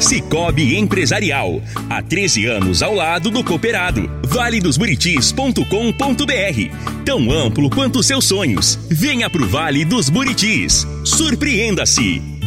Cicobi Empresarial. Há 13 anos ao lado do cooperado. valedosburitis.com.br. Tão amplo quanto seus sonhos. Venha pro Vale dos Buritis. Surpreenda-se.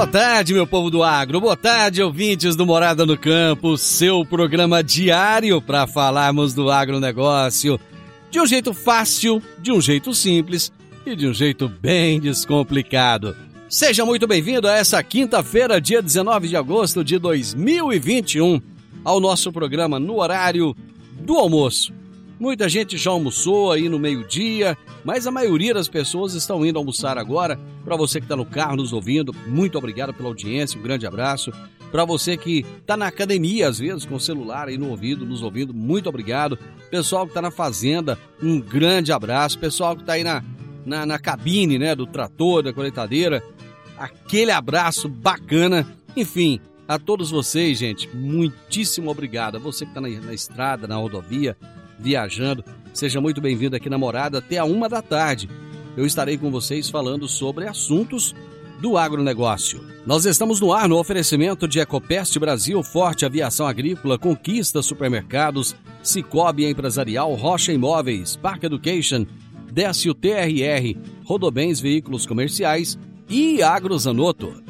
Boa tarde, meu povo do agro. Boa tarde, ouvintes do Morada no Campo, seu programa diário para falarmos do agronegócio de um jeito fácil, de um jeito simples e de um jeito bem descomplicado. Seja muito bem-vindo a essa quinta-feira, dia 19 de agosto de 2021, ao nosso programa no horário do almoço. Muita gente já almoçou aí no meio-dia, mas a maioria das pessoas estão indo almoçar agora. Para você que está no carro nos ouvindo, muito obrigado pela audiência, um grande abraço. Para você que está na academia, às vezes, com o celular aí no ouvido, nos ouvindo, muito obrigado. Pessoal que está na fazenda, um grande abraço. Pessoal que está aí na, na, na cabine né, do trator, da coletadeira, aquele abraço bacana. Enfim, a todos vocês, gente, muitíssimo obrigado. A você que está na, na estrada, na rodovia, viajando. Seja muito bem-vindo aqui na Morada até a uma da tarde. Eu estarei com vocês falando sobre assuntos do agronegócio. Nós estamos no ar no oferecimento de Ecopest Brasil, Forte Aviação Agrícola, Conquista Supermercados, Cicobi Empresarial, Rocha Imóveis, Park Education, Décio TRR, Rodobens Veículos Comerciais e Agrozanoto.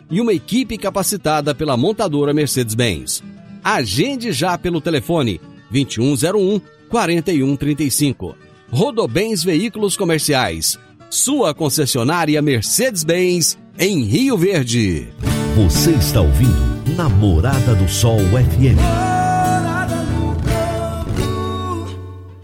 e uma equipe capacitada pela montadora Mercedes-Benz. Agende já pelo telefone 2101 4135. Rodobens Veículos Comerciais. Sua concessionária Mercedes-Benz em Rio Verde. Você está ouvindo Namorada do Sol FM.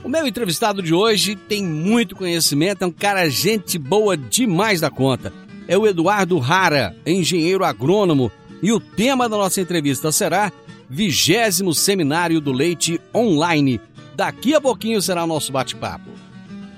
O meu entrevistado de hoje tem muito conhecimento, é um cara gente boa demais da conta é o Eduardo Rara, engenheiro agrônomo, e o tema da nossa entrevista será Vigésimo Seminário do Leite Online. Daqui a pouquinho será o nosso bate-papo.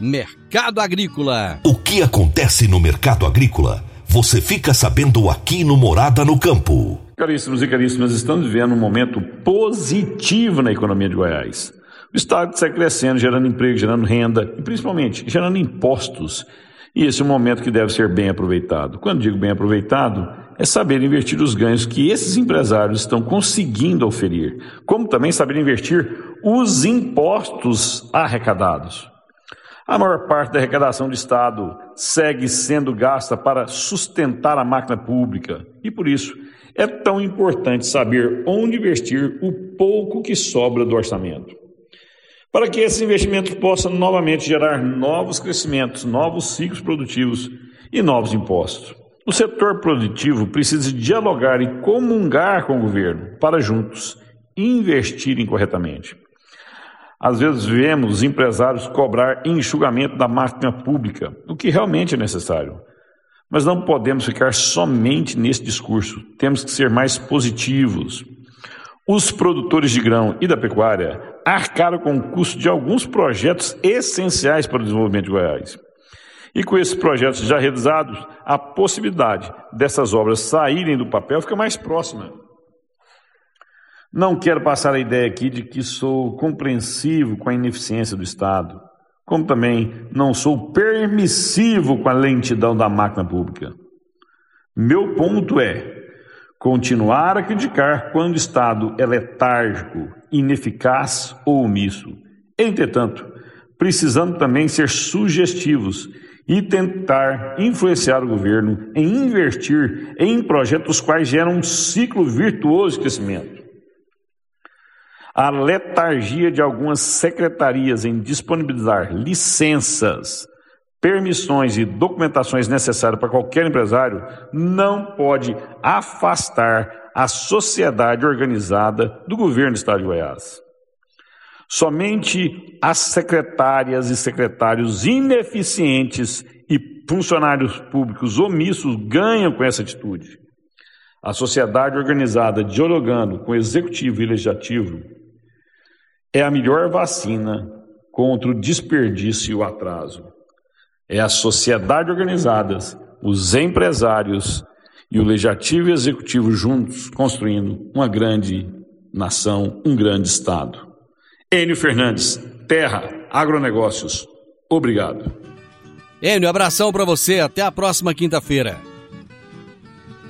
mercado agrícola. O que acontece no mercado agrícola? Você fica sabendo aqui no Morada no Campo. Caríssimos e caríssimas, estamos vivendo um momento positivo na economia de Goiás. O Estado está crescendo, gerando emprego, gerando renda e principalmente gerando impostos. E esse é um momento que deve ser bem aproveitado. Quando digo bem aproveitado, é saber investir os ganhos que esses empresários estão conseguindo oferir, como também saber investir os impostos arrecadados. A maior parte da arrecadação do Estado segue sendo gasta para sustentar a máquina pública e, por isso, é tão importante saber onde investir o pouco que sobra do orçamento. Para que esses investimentos possam novamente gerar novos crescimentos, novos ciclos produtivos e novos impostos. O setor produtivo precisa dialogar e comungar com o governo para juntos investirem corretamente. Às vezes vemos empresários cobrar enxugamento da máquina pública, o que realmente é necessário. Mas não podemos ficar somente nesse discurso, temos que ser mais positivos. Os produtores de grão e da pecuária arcaram com o custo de alguns projetos essenciais para o desenvolvimento de Goiás. E com esses projetos já realizados, a possibilidade dessas obras saírem do papel fica mais próxima. Não quero passar a ideia aqui de que sou compreensivo com a ineficiência do Estado, como também não sou permissivo com a lentidão da máquina pública. Meu ponto é continuar a criticar quando o Estado é letárgico, ineficaz ou omisso. Entretanto, precisando também ser sugestivos e tentar influenciar o governo em investir em projetos quais geram um ciclo virtuoso de crescimento. A letargia de algumas secretarias em disponibilizar licenças, permissões e documentações necessárias para qualquer empresário não pode afastar a sociedade organizada do governo do Estado de Goiás. Somente as secretárias e secretários ineficientes e funcionários públicos omissos ganham com essa atitude. A sociedade organizada dialogando com o executivo e legislativo é a melhor vacina contra o desperdício e o atraso. É a sociedade organizada, os empresários e o legislativo e executivo juntos construindo uma grande nação, um grande Estado. Enio Fernandes, Terra, Agronegócios. Obrigado. Enio, abração para você. Até a próxima quinta-feira.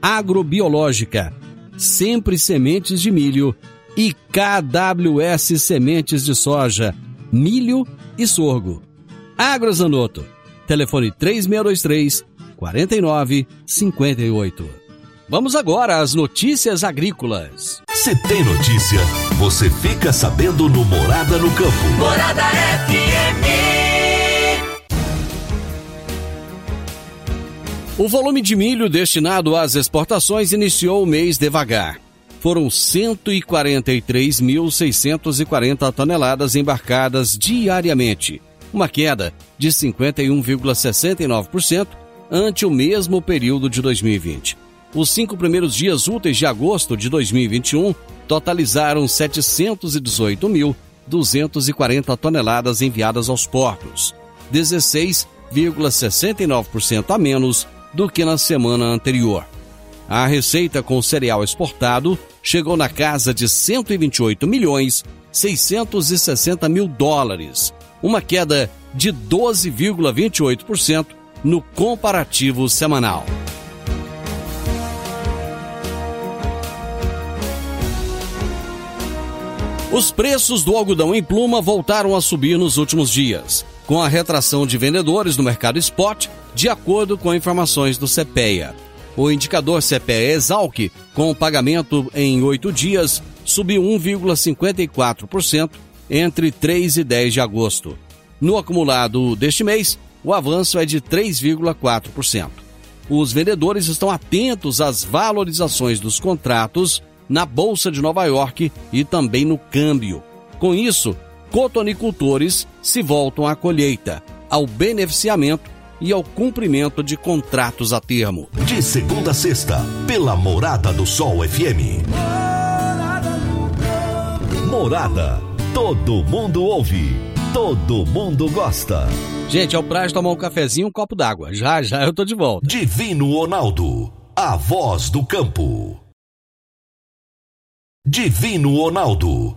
Agrobiológica, Sempre Sementes de Milho e KWS Sementes de Soja, Milho e Sorgo. Agrozanoto, telefone 3623 4958. Vamos agora às notícias agrícolas. Se tem notícia, você fica sabendo no Morada no Campo. Morada FM. O volume de milho destinado às exportações iniciou o mês devagar. Foram 143.640 toneladas embarcadas diariamente, uma queda de 51,69% ante o mesmo período de 2020. Os cinco primeiros dias úteis de agosto de 2021 totalizaram 718.240 toneladas enviadas aos portos, 16,69% a menos do que na semana anterior. A receita com cereal exportado chegou na casa de 128 milhões 660 mil dólares, uma queda de 12,28% no comparativo semanal. Os preços do algodão em pluma voltaram a subir nos últimos dias, com a retração de vendedores no mercado spot, de acordo com informações do CPEA. O indicador CPEA Exalc, com pagamento em oito dias, subiu 1,54% entre 3 e 10 de agosto. No acumulado deste mês, o avanço é de 3,4%. Os vendedores estão atentos às valorizações dos contratos na Bolsa de Nova York e também no câmbio. Com isso, cotonicultores se voltam à colheita, ao beneficiamento e ao cumprimento de contratos a termo. De segunda a sexta, pela Morada do Sol FM. Morada. Todo mundo ouve. Todo mundo gosta. Gente, é o prazo tomar um cafezinho e um copo d'água. Já, já eu tô de volta. Divino Ronaldo. A voz do campo. Divino Ronaldo,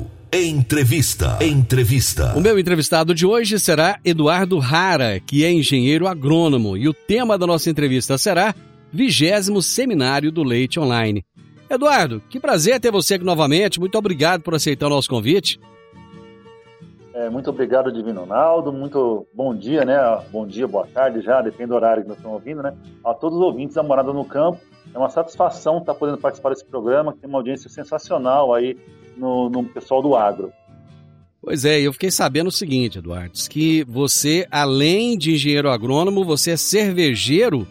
Entrevista. Entrevista. O meu entrevistado de hoje será Eduardo Rara, que é engenheiro agrônomo, e o tema da nossa entrevista será Vigésimo Seminário do Leite Online. Eduardo, que prazer ter você aqui novamente. Muito obrigado por aceitar o nosso convite. É, muito obrigado, Divino Ronaldo. Muito bom dia, né? Bom dia, boa tarde já, depende do horário que nós estamos ouvindo, né? A todos os ouvintes da Morada no Campo. É uma satisfação estar podendo participar desse programa, que tem uma audiência sensacional aí no, no pessoal do agro. Pois é, eu fiquei sabendo o seguinte, Eduardo, que você, além de engenheiro agrônomo, você é cervejeiro.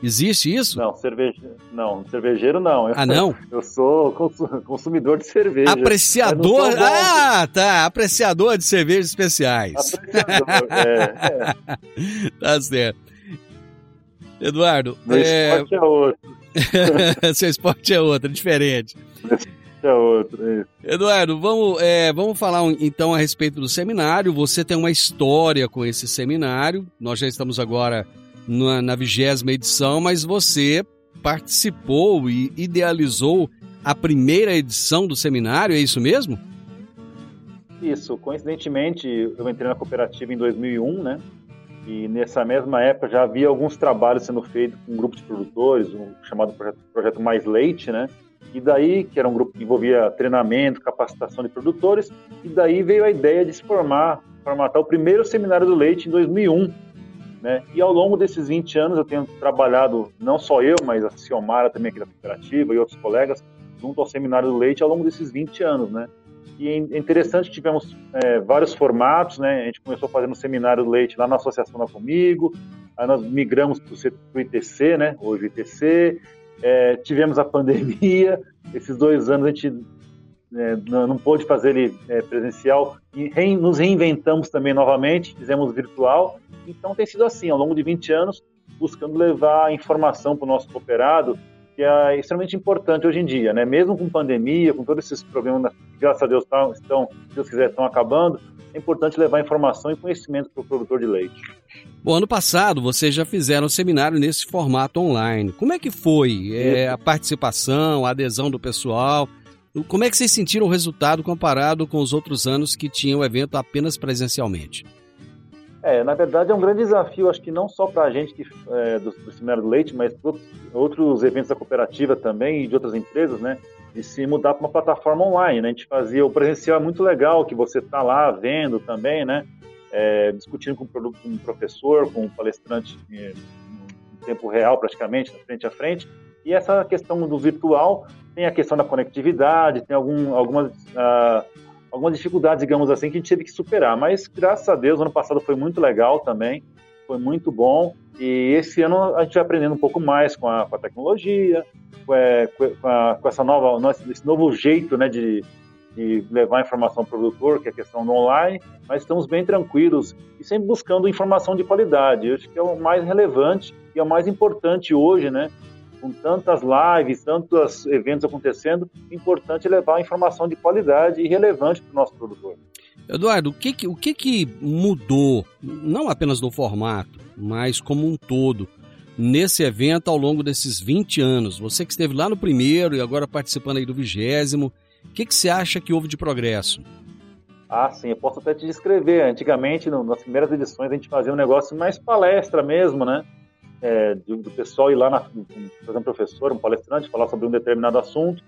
Existe isso? Não, cervejeiro não, cervejeiro não. Eu, ah, não? Eu sou consumidor de cerveja. Apreciador? Ah, tá. Apreciador de cervejas especiais. Apreciador, é, é. Tá certo. Eduardo. Meu é... esporte é outro. Seu esporte é outro, diferente é outro. É Eduardo, vamos, é, vamos falar então a respeito do seminário. Você tem uma história com esse seminário. Nós já estamos agora na vigésima edição, mas você participou e idealizou a primeira edição do seminário, é isso mesmo? Isso, coincidentemente, eu entrei na cooperativa em 2001, né? E nessa mesma época já havia alguns trabalhos sendo feitos com um grupo de produtores, um chamado projeto, projeto Mais Leite, né? E daí, que era um grupo que envolvia treinamento, capacitação de produtores, e daí veio a ideia de se formar, formatar o primeiro seminário do leite em 2001. Né? E ao longo desses 20 anos eu tenho trabalhado, não só eu, mas a Ciomara também aqui da cooperativa e outros colegas, junto ao seminário do leite ao longo desses 20 anos, né? E é interessante, tivemos é, vários formatos, né? A gente começou fazendo um seminário do leite lá na Associação da Comigo, aí nós migramos para o ITC, né? Hoje ITC, é, tivemos a pandemia, esses dois anos a gente é, não, não pôde fazer ele é, presencial e re, nos reinventamos também novamente, fizemos virtual. Então tem sido assim, ao longo de 20 anos, buscando levar informação para o nosso cooperado, que é extremamente importante hoje em dia, né? Mesmo com pandemia, com todos esses problemas, graças a Deus estão, estão se Deus quiser, estão acabando, é importante levar informação e conhecimento para o produtor de leite. Bom, ano passado vocês já fizeram um seminário nesse formato online. Como é que foi é, a participação, a adesão do pessoal? Como é que vocês sentiram o resultado comparado com os outros anos que tinham o evento apenas presencialmente? É, na verdade é um grande desafio, acho que não só para a gente que, é, do, do Seminário do Leite, mas para outros eventos da cooperativa também e de outras empresas, né? De se mudar para uma plataforma online, né? A gente fazia o presencial é muito legal, que você está lá vendo também, né? É, discutindo com, um professor, com um palestrante em tempo real praticamente, frente a frente. E essa questão do virtual tem a questão da conectividade, tem algum, algumas... Uh, algumas dificuldades, digamos assim, que a gente teve que superar. Mas graças a Deus, ano passado foi muito legal também, foi muito bom. E esse ano a gente vai aprendendo um pouco mais com a, com a tecnologia, com, é, a, com, essa nova, esse novo jeito né, de, de levar informação ao produtor, que é a questão do online, mas estamos bem tranquilos e sempre buscando informação de qualidade. Eu acho que é o mais relevante e é o mais importante hoje, né? com tantas lives, tantos eventos acontecendo, é importante levar informação de qualidade e relevante para o nosso produtor. Eduardo, o que, que, o que, que mudou, não apenas no formato, mas como um todo, nesse evento ao longo desses 20 anos? Você que esteve lá no primeiro e agora participando aí do vigésimo, o que, que você acha que houve de progresso? Ah, sim, eu posso até te descrever. Antigamente, no, nas primeiras edições, a gente fazia um negócio mais palestra mesmo, né? é, do, do, pessoal ir lá, na, fazer um professor, um palestrante, falar sobre um determinado assunto.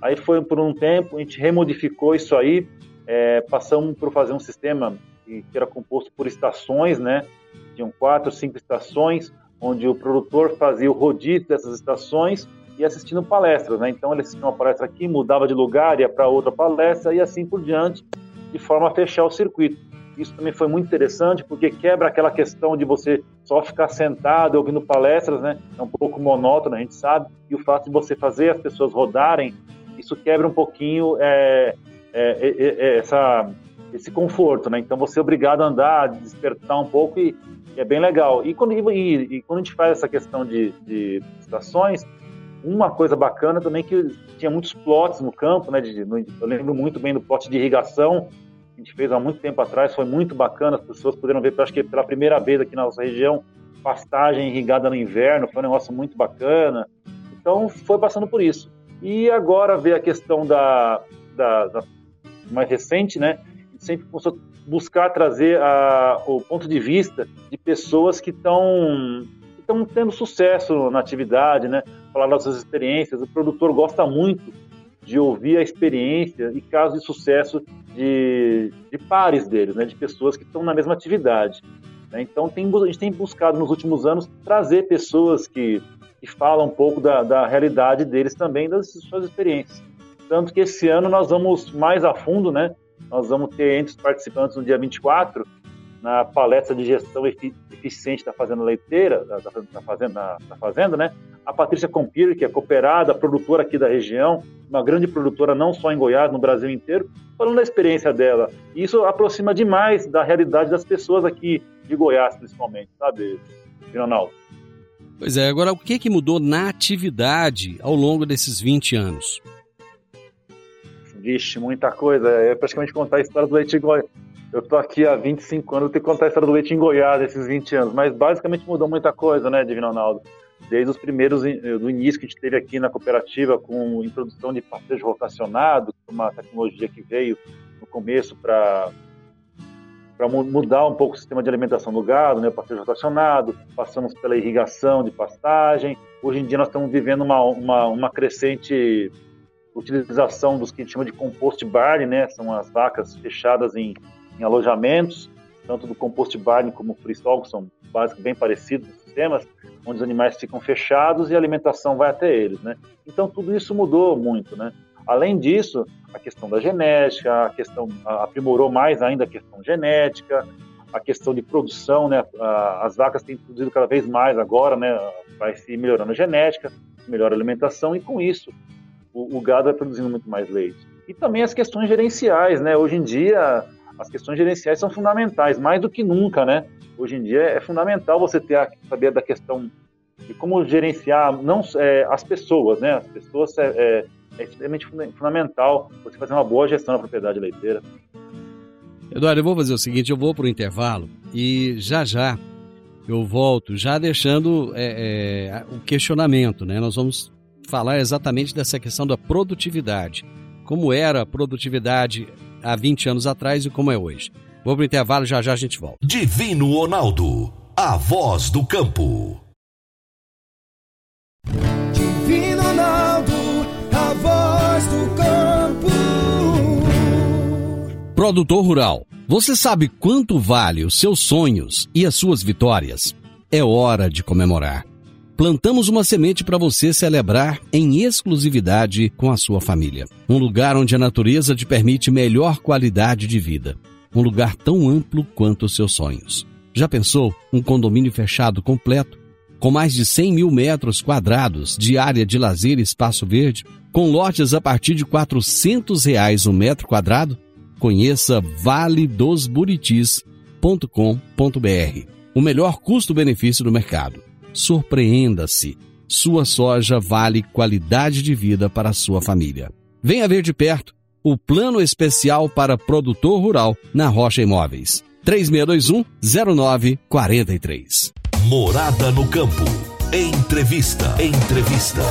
Aí foi por um tempo, a gente remodificou isso aí, é, passamos por fazer um sistema que, era composto por estações, né? Tinham quatro, cinco estações, onde o produtor fazia o rodízio dessas estações e assistindo palestras, né? Então ele assistia uma palestra aqui, mudava de lugar, ia para outra palestra e assim por diante, de forma a fechar o circuito. Isso também foi muito interessante, porque quebra aquela questão de você só ficar sentado ouvindo palestras, né? É um pouco monótono, a gente sabe. E o fato de você fazer as pessoas rodarem, isso quebra um pouquinho é, é, é, é essa, esse conforto, né? Então você é obrigado a andar, despertar um pouco e, e é bem legal. E quando, e, e quando a gente faz essa questão de, de estações, uma coisa bacana também que tinha muitos plots no campo, né? De, eu lembro muito bem do plot de irrigação, a gente fez há muito tempo atrás, foi muito bacana, as pessoas puderam ver, acho que pela primeira vez aqui na nossa região, pastagem irrigada no inverno, foi um negócio muito bacana. Então, foi passando por isso. E agora vê a questão da, da, da mais recente, né? Sempre começou a buscar trazer a, o ponto de vista de pessoas que estão estão tendo sucesso na atividade, né? Falar das suas experiências. O produtor gosta muito de ouvir a experiência e casos de sucesso de, de pares deles, né? De pessoas que estão na mesma atividade. Né? Então, tem, a gente tem buscado nos últimos anos trazer pessoas que, que falam um pouco da, da realidade deles também, das suas experiências. Tanto que esse ano nós vamos mais a fundo, né? Nós vamos ter entre os participantes no dia 24 na palestra de gestão eficiente da Fazenda Leiteira, da, da, fazenda, da Fazenda, né? A Patrícia Compir, que é cooperada, produtora aqui da região, uma grande produtora não só em Goiás, no Brasil inteiro, falando da experiência dela. E isso aproxima demais da realidade das pessoas aqui de Goiás, principalmente, sabe, Ronaldo? Pois é, agora o que, que mudou na atividade ao longo desses 20 anos? Vixe, muita coisa. É praticamente contar a história do leite Goiás eu tô aqui há 25 anos, eu tenho que contar a história do leite em Goiás esses 20 anos, mas basicamente mudou muita coisa, né, Divino Ronaldo? Desde os primeiros, do início que a gente teve aqui na cooperativa, com introdução de pastejo rotacionado, uma tecnologia que veio no começo para para mudar um pouco o sistema de alimentação do gado, né, pastejo rotacionado, passamos pela irrigação de pastagem. Hoje em dia nós estamos vivendo uma, uma, uma crescente utilização dos que a gente chama de compost barley, né, são as vacas fechadas em em alojamentos, tanto do compost barn como freestall, que são basicamente bem parecidos os sistemas, onde os animais ficam fechados e a alimentação vai até eles, né? Então tudo isso mudou muito, né? Além disso, a questão da genética, a questão aprimorou mais ainda a questão genética, a questão de produção, né? As vacas têm produzido cada vez mais agora, né? Vai se melhorando a genética, melhora a alimentação e com isso o, o gado vai produzindo muito mais leite. E também as questões gerenciais, né? Hoje em dia as questões gerenciais são fundamentais, mais do que nunca, né? Hoje em dia é fundamental você ter a, saber da questão de como gerenciar não é, as pessoas, né? As pessoas é, é, é extremamente fundamental você fazer uma boa gestão da propriedade leiteira. Eduardo, eu vou fazer o seguinte, eu vou para o intervalo e já já eu volto, já deixando é, é, o questionamento, né? Nós vamos falar exatamente dessa questão da produtividade. Como era a produtividade há 20 anos atrás e como é hoje. Vou pro intervalo, já já a gente volta. Divino Ronaldo, a voz do campo. Divino Ronaldo, a voz do campo. Produtor Rural, você sabe quanto vale os seus sonhos e as suas vitórias? É hora de comemorar plantamos uma semente para você celebrar em exclusividade com a sua família. Um lugar onde a natureza te permite melhor qualidade de vida. Um lugar tão amplo quanto os seus sonhos. Já pensou um condomínio fechado completo? Com mais de 100 mil metros quadrados de área de lazer e espaço verde? Com lotes a partir de 400 reais o um metro quadrado? Conheça valedosburitis.com.br. O melhor custo-benefício do mercado surpreenda-se. Sua soja vale qualidade de vida para a sua família. Venha ver de perto o Plano Especial para Produtor Rural na Rocha Imóveis. 3621-0943. Morada no Campo. Entrevista. Entrevista.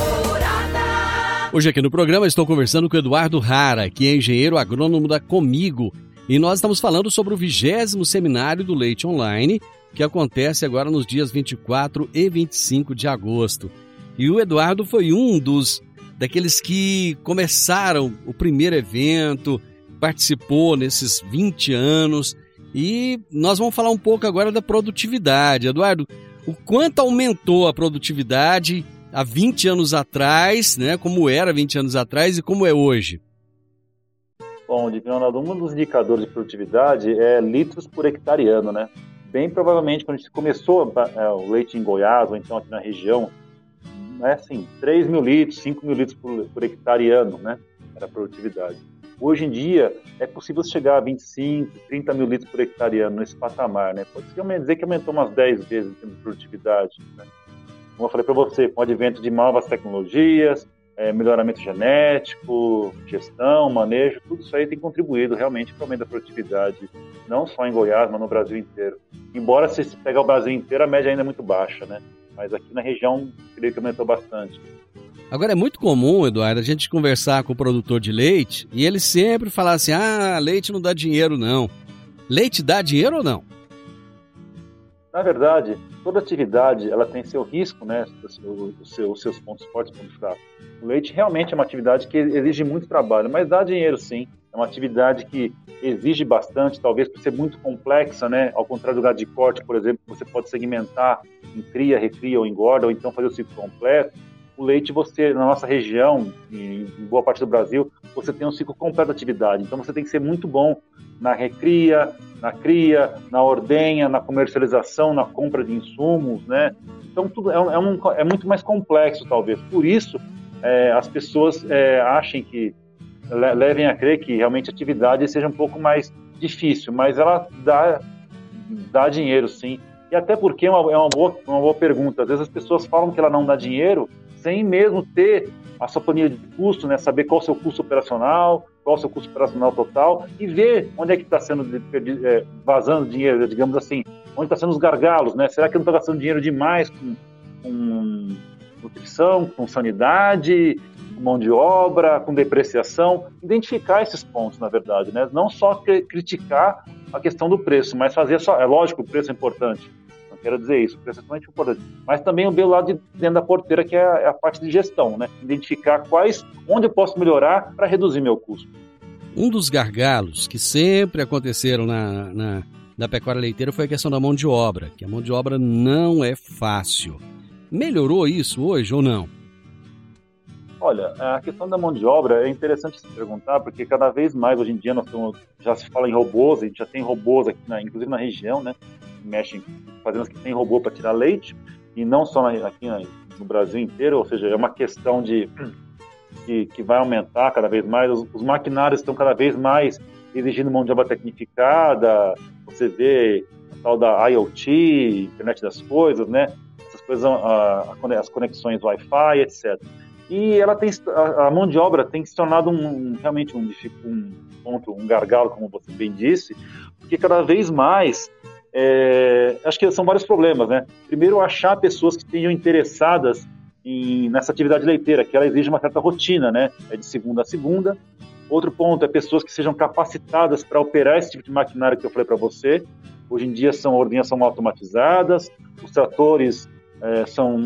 Hoje aqui no programa estou conversando com Eduardo Rara, que é engenheiro agrônomo da Comigo, e nós estamos falando sobre o vigésimo seminário do Leite Online, que acontece agora nos dias 24 e 25 de agosto. E o Eduardo foi um dos daqueles que começaram o primeiro evento, participou nesses 20 anos. E nós vamos falar um pouco agora da produtividade. Eduardo, o quanto aumentou a produtividade há 20 anos atrás, né? Como era 20 anos atrás e como é hoje? Bom, Leonardo, um dos indicadores de produtividade é litros por hectareano, né? Bem provavelmente, quando a gente começou é, o leite em Goiás, ou então aqui na região, é assim, 3 mil litros, 5 mil litros por, por hectare ano, né? Era a produtividade. Hoje em dia, é possível chegar a 25, 30 mil litros por hectare ano nesse patamar, né? Pode dizer que aumentou umas 10 vezes em termos de produtividade, né? Como eu falei para você, com o advento de novas tecnologias, é, melhoramento genético, gestão, manejo, tudo isso aí tem contribuído realmente para o aumento da produtividade, não só em Goiás, mas no Brasil inteiro. Embora se pegar o Brasil inteiro, a média ainda é muito baixa, né? Mas aqui na região, creio que aumentou bastante. Agora é muito comum, Eduardo, a gente conversar com o produtor de leite e ele sempre falar assim: ah, leite não dá dinheiro, não. Leite dá dinheiro ou não? Na verdade, toda atividade ela tem seu risco, né? Os seus, seus pontos fortes, pontos fracos. O leite realmente é uma atividade que exige muito trabalho, mas dá dinheiro sim. É uma atividade que exige bastante, talvez por ser muito complexa, né? Ao contrário do gado de corte, por exemplo, você pode segmentar em cria, recria ou engorda, ou então fazer o ciclo completo. O leite, você, na nossa região, em boa parte do Brasil, você tem um ciclo completo de atividade. Então você tem que ser muito bom na recria, na cria, na ordenha, na comercialização, na compra de insumos, né? Então tudo é, é, um, é muito mais complexo, talvez. Por isso, é, as pessoas é, achem que levem a crer que realmente a atividade seja um pouco mais difícil, mas ela dá, dá dinheiro, sim. E até porque é uma, é uma, boa, uma boa pergunta. Às vezes as pessoas falam que ela não dá dinheiro sem mesmo ter a sua planilha de custo, né? saber qual é o seu custo operacional, qual é o seu custo operacional total e ver onde é que está sendo é, vazando dinheiro, digamos assim, onde está sendo os gargalos, né? Será que eu não estou gastando dinheiro demais com, com nutrição, com sanidade, com mão de obra, com depreciação? Identificar esses pontos, na verdade, né? Não só criticar a questão do preço, mas fazer só. É lógico, o preço é importante, quero dizer isso, principalmente importante. Mas também o meu lado de dentro da porteira, que é a, é a parte de gestão, né? Identificar quais, onde eu posso melhorar para reduzir meu custo. Um dos gargalos que sempre aconteceram na, na, na pecuária leiteira foi a questão da mão de obra, que a mão de obra não é fácil. Melhorou isso hoje ou não? Olha, a questão da mão de obra é interessante se perguntar, porque cada vez mais hoje em dia nós estamos, já se fala em robôs, a gente já tem robôs aqui, na, inclusive na região, né? Que mexem, fazendas que tem robô para tirar leite, e não só aqui no Brasil inteiro, ou seja, é uma questão de que, que vai aumentar cada vez mais. Os, os, maquinários estão cada vez mais exigindo mão de obra tecnificada. Você vê a tal da IoT, internet das coisas, né? Essas coisas, a, a, as conexões Wi-Fi, etc e ela tem a, mão de obra tem se tornado um, realmente um, um ponto, um gargalo, como você bem disse, porque cada vez mais é, acho que são vários problemas, né? Primeiro, achar pessoas que estejam interessadas em, nessa atividade leiteira, que ela exige uma certa rotina, né? É de segunda a segunda. Outro ponto é pessoas que sejam capacitadas para operar esse tipo de maquinário que eu falei para você. Hoje em dia são ordenhas são automatizadas, os tratores é, são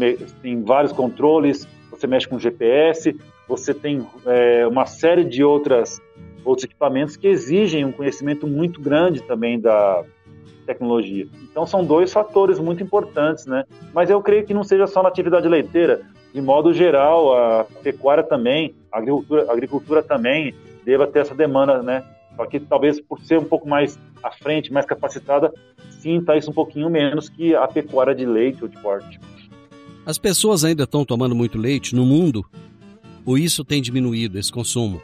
têm vários controles você mexe com GPS, você tem é, uma série de outras, outros equipamentos que exigem um conhecimento muito grande também da tecnologia. Então são dois fatores muito importantes, né? Mas eu creio que não seja só na atividade leiteira, de modo geral, a pecuária também, a agricultura, a agricultura também deva ter essa demanda, né? Só que talvez por ser um pouco mais à frente, mais capacitada, sinta isso um pouquinho menos que a pecuária de leite ou de corte. As pessoas ainda estão tomando muito leite no mundo? Ou isso tem diminuído esse consumo?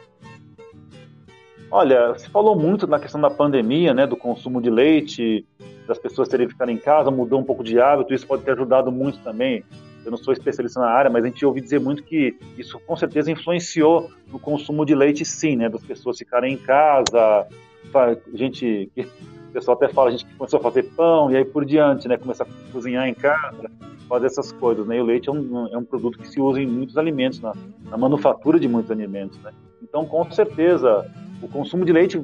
Olha, se falou muito na questão da pandemia, né, do consumo de leite, das pessoas terem ficado em casa, mudou um pouco de hábito, isso pode ter ajudado muito também. Eu não sou especialista na área, mas a gente ouviu dizer muito que isso com certeza influenciou no consumo de leite, sim, né, das pessoas ficarem em casa, gente, o pessoal até fala, a gente começou a fazer pão e aí por diante, né, começar a cozinhar em casa fazer essas coisas, né? E o leite é um, é um produto que se usa em muitos alimentos, na, na manufatura de muitos alimentos, né? Então, com certeza, o consumo de leite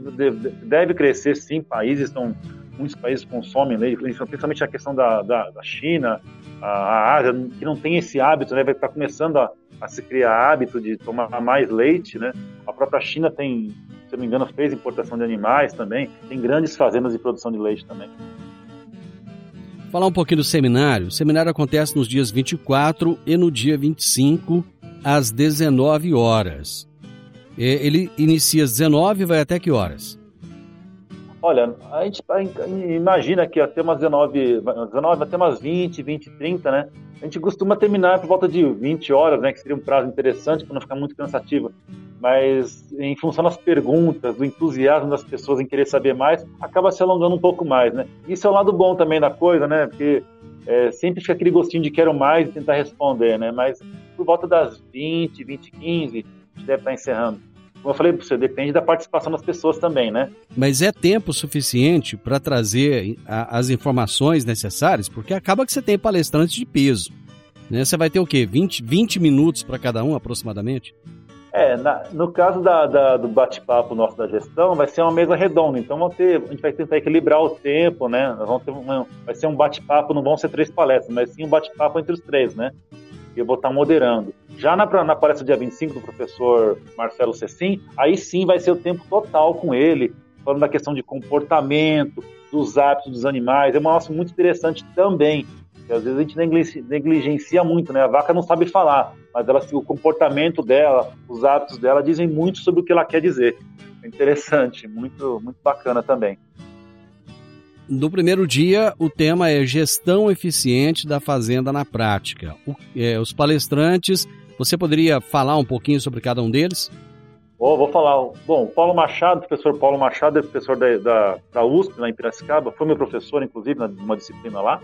deve, crescer, sim. Países estão, muitos países consomem leite, principalmente a questão da, da, da China, a, Ásia, que não tem esse hábito, né? Vai estar começando a, a se criar hábito de tomar mais leite, né? A própria China tem, se não me engano, fez importação de animais também, tem grandes fazendas de produção de leite também. Falar um pouquinho do seminário. O seminário acontece nos dias 24 e no dia 25, às 19 horas. Ele inicia às 19 e vai até que horas? Olha, a gente imagina que até umas 19, 19 até umas 20, 20, 30, né? A gente costuma terminar por volta de 20 horas, né? Que seria um prazo interessante para não ficar muito cansativo. Mas em função das perguntas, do entusiasmo das pessoas em querer saber mais, acaba se alongando um pouco mais, né? Isso é o lado bom também da coisa, né? Porque é, sempre fica aquele gostinho de quero mais e tentar responder, né? Mas por volta das 20, 20, 15, a gente deve estar encerrando. Como eu falei para você, depende da participação das pessoas também, né? Mas é tempo suficiente para trazer a, as informações necessárias? Porque acaba que você tem palestrantes de peso. Né? Você vai ter o quê? 20, 20 minutos para cada um, aproximadamente? É, na, no caso da, da, do bate-papo nosso da gestão, vai ser uma mesa redonda. Então, vão ter, a gente vai tentar equilibrar o tempo, né? Vamos ter vai ser um bate-papo, não vão ser três palestras, mas sim um bate-papo entre os três, né? Eu vou estar moderando. Já na, na palestra dia 25 do professor Marcelo Cecim, aí sim vai ser o tempo total com ele, falando da questão de comportamento, dos hábitos dos animais. É uma nossa muito interessante também. Que às vezes a gente negligencia muito, né? A vaca não sabe falar, mas ela, o comportamento dela, os hábitos dela dizem muito sobre o que ela quer dizer. É interessante, muito, muito bacana também. No primeiro dia, o tema é gestão eficiente da fazenda na prática. O, é, os palestrantes, você poderia falar um pouquinho sobre cada um deles? Oh, vou falar. Bom, Paulo Machado, professor Paulo Machado, é professor da, da, da USP, lá em Piracicaba, foi meu professor, inclusive, numa disciplina lá.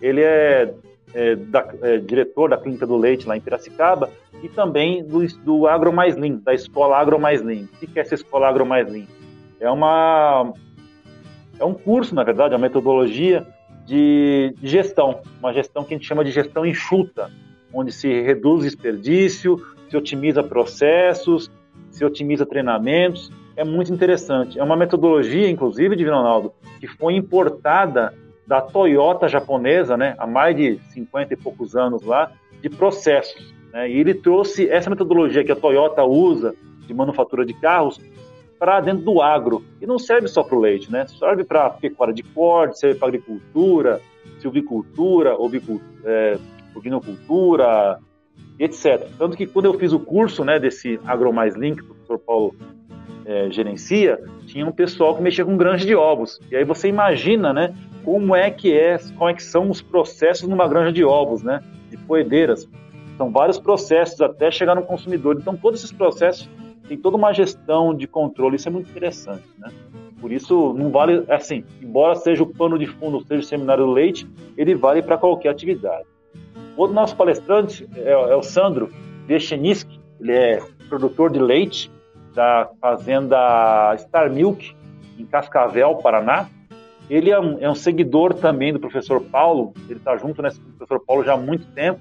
Ele é, é, da, é, diretor da Clínica do Leite lá em Piracicaba e também do, do Agro Mais Lean, da Escola Agro Mais Lean. O que é essa Escola Agro Mais Lean? É, uma, é um curso, na verdade, é uma metodologia de, de gestão, uma gestão que a gente chama de gestão enxuta, onde se reduz desperdício, se otimiza processos, se otimiza treinamentos. É muito interessante. É uma metodologia, inclusive, de Ronaldo, que foi importada da Toyota japonesa, né, há mais de 50 e poucos anos lá, de processos. Né, e ele trouxe essa metodologia que a Toyota usa de manufatura de carros para dentro do agro. E não serve só para o leite, né? Serve para pecuária de corte, serve para agricultura, silvicultura, é, ovinocultura, etc. Tanto que quando eu fiz o curso né, desse AgroMais Link, que o professor Paulo é, gerencia, tinha um pessoal que mexia com granja de ovos. E aí você imagina, né, como é que é, como é que são os processos numa granja de ovos, né, de poedeiras. São vários processos até chegar no consumidor. Então todos esses processos tem toda uma gestão de controle, isso é muito interessante, né? Por isso, não vale, assim, embora seja o pano de fundo, seja o seminário do leite, ele vale para qualquer atividade. Outro nosso palestrante é, é o Sandro Viecheniski, ele é produtor de leite da fazenda Star Milk, em Cascavel, Paraná. Ele é um, é um seguidor também do professor Paulo, ele está junto nesse com o professor Paulo já há muito tempo,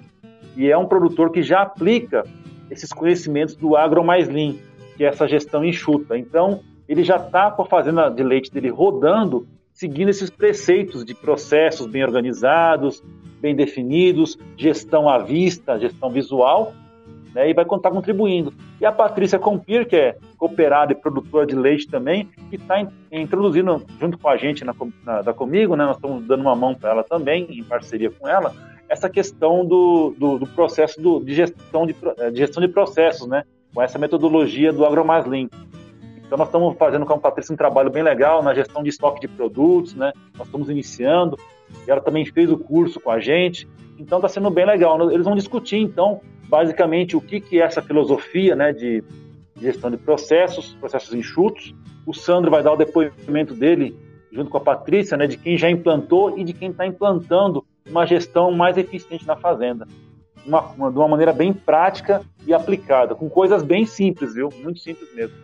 e é um produtor que já aplica esses conhecimentos do Agro Mais Lean, que é essa gestão enxuta. Então, ele já está com a fazenda de leite dele rodando, seguindo esses preceitos de processos bem organizados, bem definidos, gestão à vista, gestão visual, né, e vai contar contribuindo. E a Patrícia Compir, que é cooperada e produtora de leite também, que está introduzindo junto com a gente na, na, da Comigo, né, nós estamos dando uma mão para ela também, em parceria com ela, essa questão do, do, do processo do, de, gestão de, de gestão de processos, né? Com essa metodologia do AgroMasLink. Então nós estamos fazendo com a Patrícia um trabalho bem legal na gestão de estoque de produtos, né? Nós estamos iniciando, e ela também fez o curso com a gente, então está sendo bem legal. Eles vão discutir, então, basicamente o que, que é essa filosofia né, de gestão de processos, processos enxutos. O Sandro vai dar o depoimento dele, junto com a Patrícia, né, de quem já implantou e de quem está implantando uma gestão mais eficiente na fazenda uma, uma, de uma maneira bem prática e aplicada, com coisas bem simples, viu? Muito simples mesmo.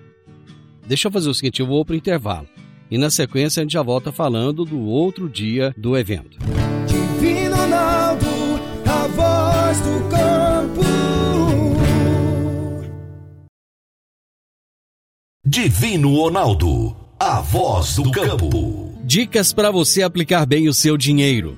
Deixa eu fazer o seguinte, eu vou para o intervalo. E na sequência a gente já volta falando do outro dia do evento. Divino Ronaldo, a voz do campo. Divino Ronaldo, a voz do campo. Dicas para você aplicar bem o seu dinheiro.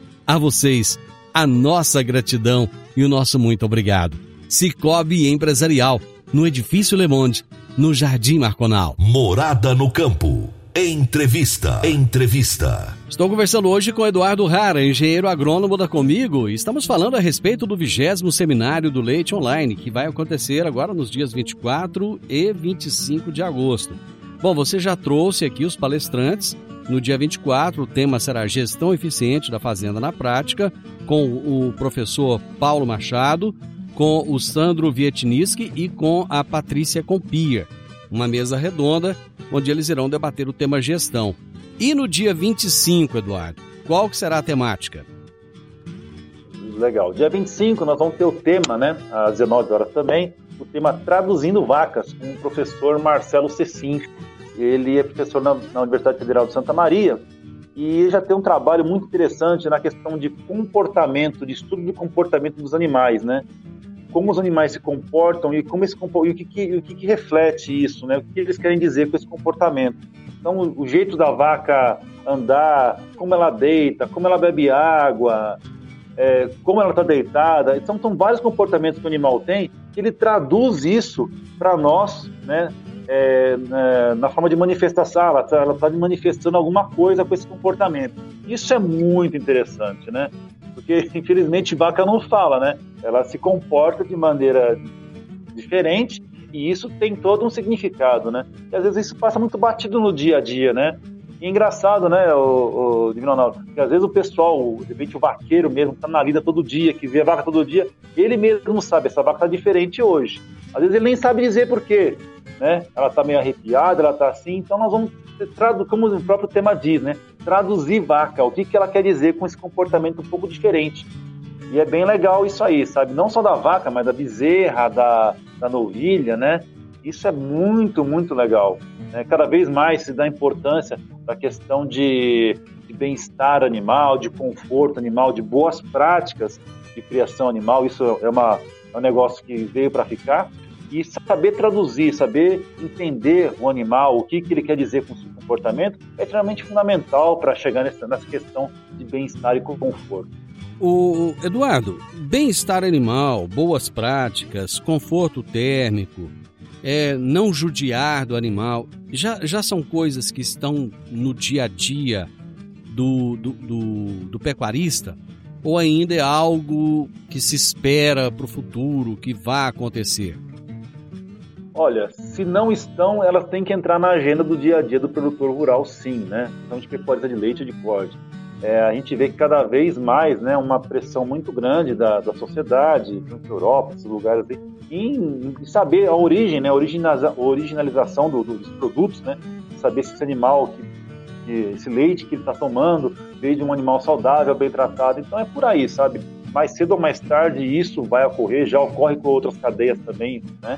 A vocês, a nossa gratidão e o nosso muito obrigado. Cicobi Empresarial, no Edifício Le Monde, no Jardim Marconal. Morada no Campo. Entrevista. Entrevista. Estou conversando hoje com Eduardo Rara, engenheiro agrônomo da Comigo, e estamos falando a respeito do vigésimo seminário do Leite Online, que vai acontecer agora nos dias 24 e 25 de agosto. Bom, você já trouxe aqui os palestrantes No dia 24, o tema será Gestão Eficiente da Fazenda na Prática, com o professor Paulo Machado, com o Sandro Vietniski e com a Patrícia Compia. Uma mesa redonda onde eles irão debater o tema gestão. E no dia 25, Eduardo, qual que será a temática? Legal. Dia 25 nós vamos ter o tema, né, às 19 horas também, o tema Traduzindo Vacas, com o professor Marcelo Cecim. Ele é professor na, na Universidade Federal de Santa Maria e já tem um trabalho muito interessante na questão de comportamento, de estudo do comportamento dos animais, né? Como os animais se comportam e como esse e o que, que o que, que, reflete isso, né? O que eles querem dizer com esse comportamento. Então, o, jeito da vaca andar, como ela deita, como ela bebe água, é, como ela está deitada. Então, são vários comportamentos que o animal tem que ele traduz isso para nós, né? É, na, na, forma de manifestação, ela está tá manifestando alguma coisa com esse comportamento. Isso é muito interessante, né? Porque, infelizmente, vaca não fala, né? Ela se comporta de maneira diferente e isso tem todo um significado, né? E às vezes isso passa muito batido no dia a dia, né? E é engraçado, né, o, o Divino Ronaldo, que às vezes o pessoal, de repente o vaqueiro mesmo, que tá na lida todo dia, que vê a vaca todo dia, ele mesmo sabe, essa vaca tá diferente hoje. Às vezes ele nem sabe dizer por quê, né? Ela tá meio arrepiada, ela tá assim, então nós vamos, como o próprio tema diz, né? Traduzir vaca, o que, que ela quer dizer com esse comportamento um pouco diferente. E é bem legal isso aí, sabe? Não só da vaca, mas da bezerra, da, da novilha, né? Isso é muito, muito legal. Né? Cada vez mais se dá importância para a questão de, de bem-estar animal, de conforto animal, de boas práticas de criação animal. Isso é, uma, é um negócio que veio para ficar. E saber traduzir, saber entender o animal, o que, que ele quer dizer com o seu comportamento, é extremamente fundamental para chegar nessa, nessa questão de bem-estar e conforto. O Eduardo, bem-estar animal, boas práticas, conforto térmico, é, não judiar do animal, já, já são coisas que estão no dia a dia do, do, do, do pecuarista? Ou ainda é algo que se espera para o futuro, que vai acontecer? Olha, se não estão, elas têm que entrar na agenda do dia a dia do produtor rural, sim, né? Então, de pecuária de leite e de corte. É, a gente vê que cada vez mais, né, uma pressão muito grande da, da sociedade, na Europa, esses lugares em, em, saber a origem, né, a originalização do, do, dos produtos, né, saber se esse animal, que esse leite que ele está tomando veio de um animal saudável, bem tratado. Então é por aí, sabe? Mais cedo ou mais tarde isso vai ocorrer, já ocorre com outras cadeias também, né,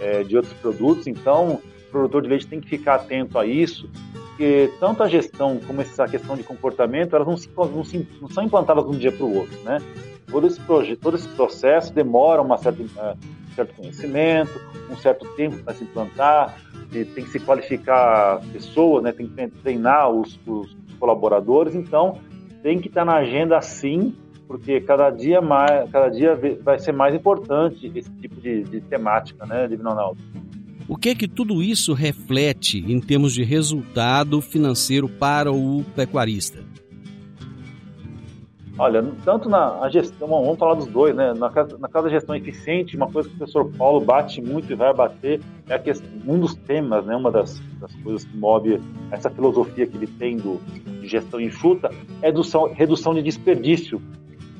é, de outros produtos. Então o produtor de leite tem que ficar atento a isso, porque tanto a gestão como essa questão de comportamento, elas não, se, não, se, não são implantadas de um dia para o outro, né? Todo esse, todo esse processo demora uma certa certo conhecimento, um certo tempo para se implantar, tem que se qualificar pessoas, né, tem que treinar os, os colaboradores, então tem que estar na agenda sim, porque cada dia mais, cada dia vai ser mais importante esse tipo de, de temática, né, Divino Ronaldo? O que é que tudo isso reflete em termos de resultado financeiro para o pecuarista? Olha, tanto na gestão, vamos falar dos dois, né? Na, na casa da gestão eficiente, uma coisa que o professor Paulo bate muito e vai bater é a questão, um dos temas, né? Uma das, das coisas que move essa filosofia que ele tem do, de gestão enxuta é redução, redução de desperdício.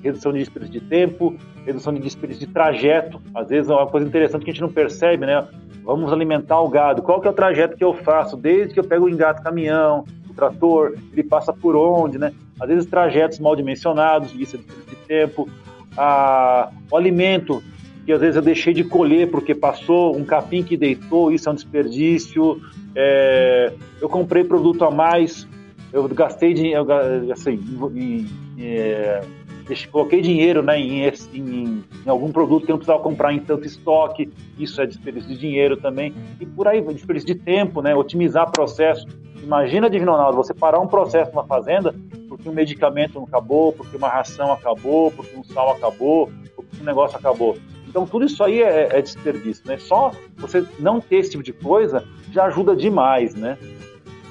Redução de desperdício de tempo, redução de desperdício de trajeto. Às vezes é uma coisa interessante que a gente não percebe, né? Vamos alimentar o gado. Qual que é o trajeto que eu faço? Desde que eu pego o engato caminhão, trator, ele passa por onde, né? Às vezes trajetos mal dimensionados, é de tempo. Ah, o alimento, que às vezes eu deixei de colher porque passou um capim que deitou, isso é um desperdício. É, eu comprei produto a mais, eu gastei assim, em, é, coloquei dinheiro né, em, em, em, algum produto que eu não precisava comprar em tanto estoque, isso é desperdício de dinheiro também, e por aí, desperdício de tempo, né, otimizar processo. Imagina, Divino Ronaldo, você parar um processo numa fazenda porque um medicamento não acabou, porque uma ração acabou, porque um sal acabou, porque um negócio acabou. Então, tudo isso aí é, é desperdício, né? Só você não ter esse tipo de coisa já ajuda demais, né?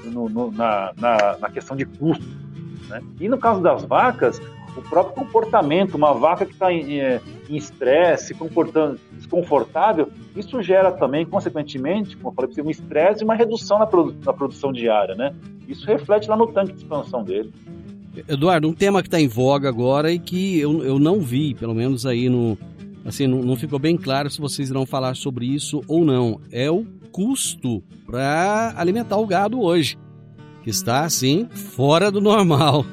No, no, na, na, na, questão de custo. Né? E no caso das vacas, o próprio comportamento, uma vaca que está em estresse, desconfortável, isso gera também, consequentemente, como eu falei, um estresse e uma redução na, produ na produção diária, né? Isso reflete lá no tanque de expansão dele. Eduardo, um tema que está em voga agora e que eu, eu não vi, pelo menos aí no. Assim, não, não ficou bem claro se vocês irão falar sobre isso ou não. É o custo para alimentar o gado hoje, que está assim fora do normal.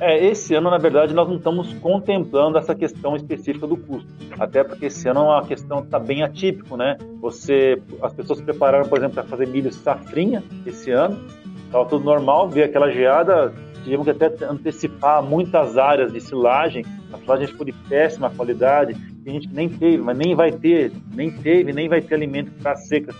É, esse ano, na verdade, nós não estamos contemplando essa questão específica do custo. Até porque esse ano é uma questão que está bem atípico, né? Você, as pessoas se prepararam, por exemplo, para fazer milho safrinha esse ano. Estava tudo normal, veio aquela geada, tivemos que até antecipar muitas áreas de silagem. A silagem ficou de péssima qualidade. Tem gente que nem teve, mas nem vai ter, nem teve, nem vai ter alimento para seca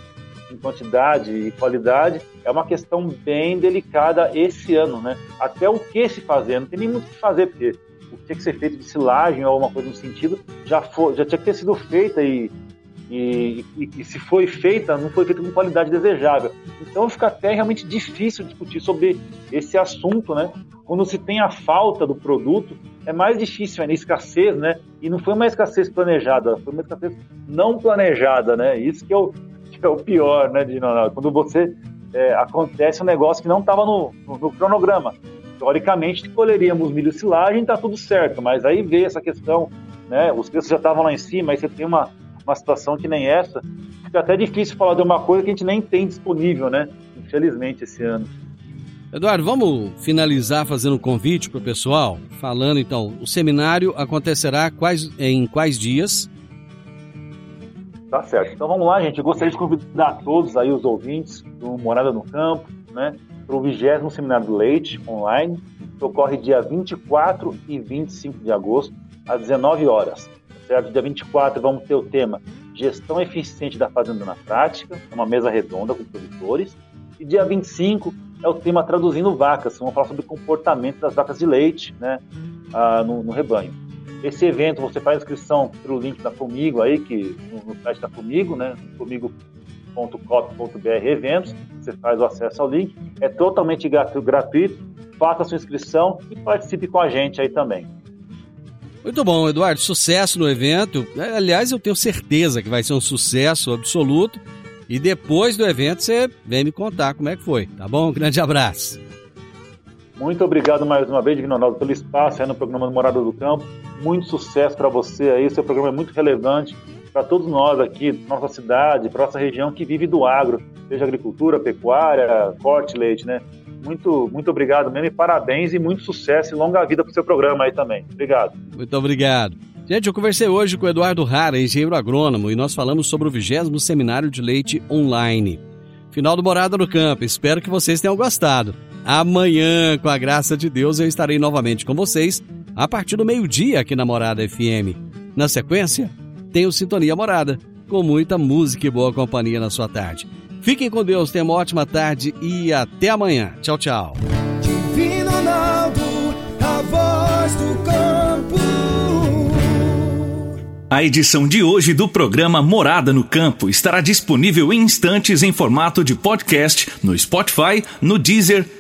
em quantidade e qualidade, é uma questão bem delicada esse ano, né? Até o que se fazer, não tem nem muito o que fazer, porque o que tinha que ser feito de silagem ou alguma coisa no sentido já, foi, já tinha que ter sido feita e, e, e, e, se foi feita, não foi feita com qualidade desejável. Então fica até realmente difícil discutir sobre esse assunto, né? Quando se tem a falta do produto, é mais difícil, é a escassez, né? E não foi uma escassez planejada, foi uma escassez não planejada, né? Isso que é o, que é o pior, né, de quando você é, acontece um negócio que não estava no, no, no, cronograma. Teoricamente, colheríamos milho silagem, está tudo certo, mas aí veio essa questão, né, os preços já estavam lá em cima, aí você tem uma, uma situação que nem essa, fica até difícil falar de uma coisa que a gente nem tem disponível, né, infelizmente, esse ano. Eduardo, vamos finalizar fazendo um convite para o pessoal, falando então, o seminário acontecerá quais, em quais dias? Tá certo. Então vamos lá, gente. Eu gostaria de convidar todos aí, os ouvintes do Morada no Campo, né, para o 20 Seminário do Leite online, que ocorre dia 24 e 25 de agosto, às 19 horas. Certo? Dia 24 vamos ter o tema Gestão Eficiente da Fazenda na Prática, uma mesa redonda com produtores. E dia 25 é o tema Traduzindo Vacas, vamos falar sobre o comportamento das vacas de leite né, ah, no, no rebanho. Esse evento você faz inscrição pelo link da Comigo aí, que no, site da Comigo, né? comigo.cop.br eventos, você faz o acesso ao link, é totalmente gratuito, faça a sua inscrição e participe com a gente aí também. Muito bom, Eduardo, sucesso no evento. Aliás, eu tenho certeza que vai ser um sucesso absoluto. E depois do evento você vem me contar como é que foi, tá bom? Um grande abraço. Muito obrigado mais uma vez, Divino Ronaldo, pelo espaço aí no programa Morada do Campo. Muito sucesso para você aí. Seu programa é muito relevante para todos nós aqui, nossa cidade, para nossa região que vive do agro, seja agricultura, pecuária, corte, leite, né? Muito, muito obrigado mesmo e parabéns e muito sucesso e longa vida para o seu programa aí também. Obrigado. Muito obrigado. Gente, eu conversei hoje com o Eduardo Rara, engenheiro agrônomo, e nós falamos sobre o 20 Seminário de Leite Online. Final do Morada no Campo. Espero que vocês tenham gostado. Amanhã, com a graça de Deus, eu estarei novamente com vocês a partir do meio-dia aqui na Morada FM. Na sequência, tenho Sintonia Morada, com muita música e boa companhia na sua tarde. Fiquem com Deus, tenham uma ótima tarde e até amanhã. Tchau, tchau. Divino Ronaldo, a voz do campo. A edição de hoje do programa Morada no Campo estará disponível em instantes em formato de podcast no Spotify, no Deezer,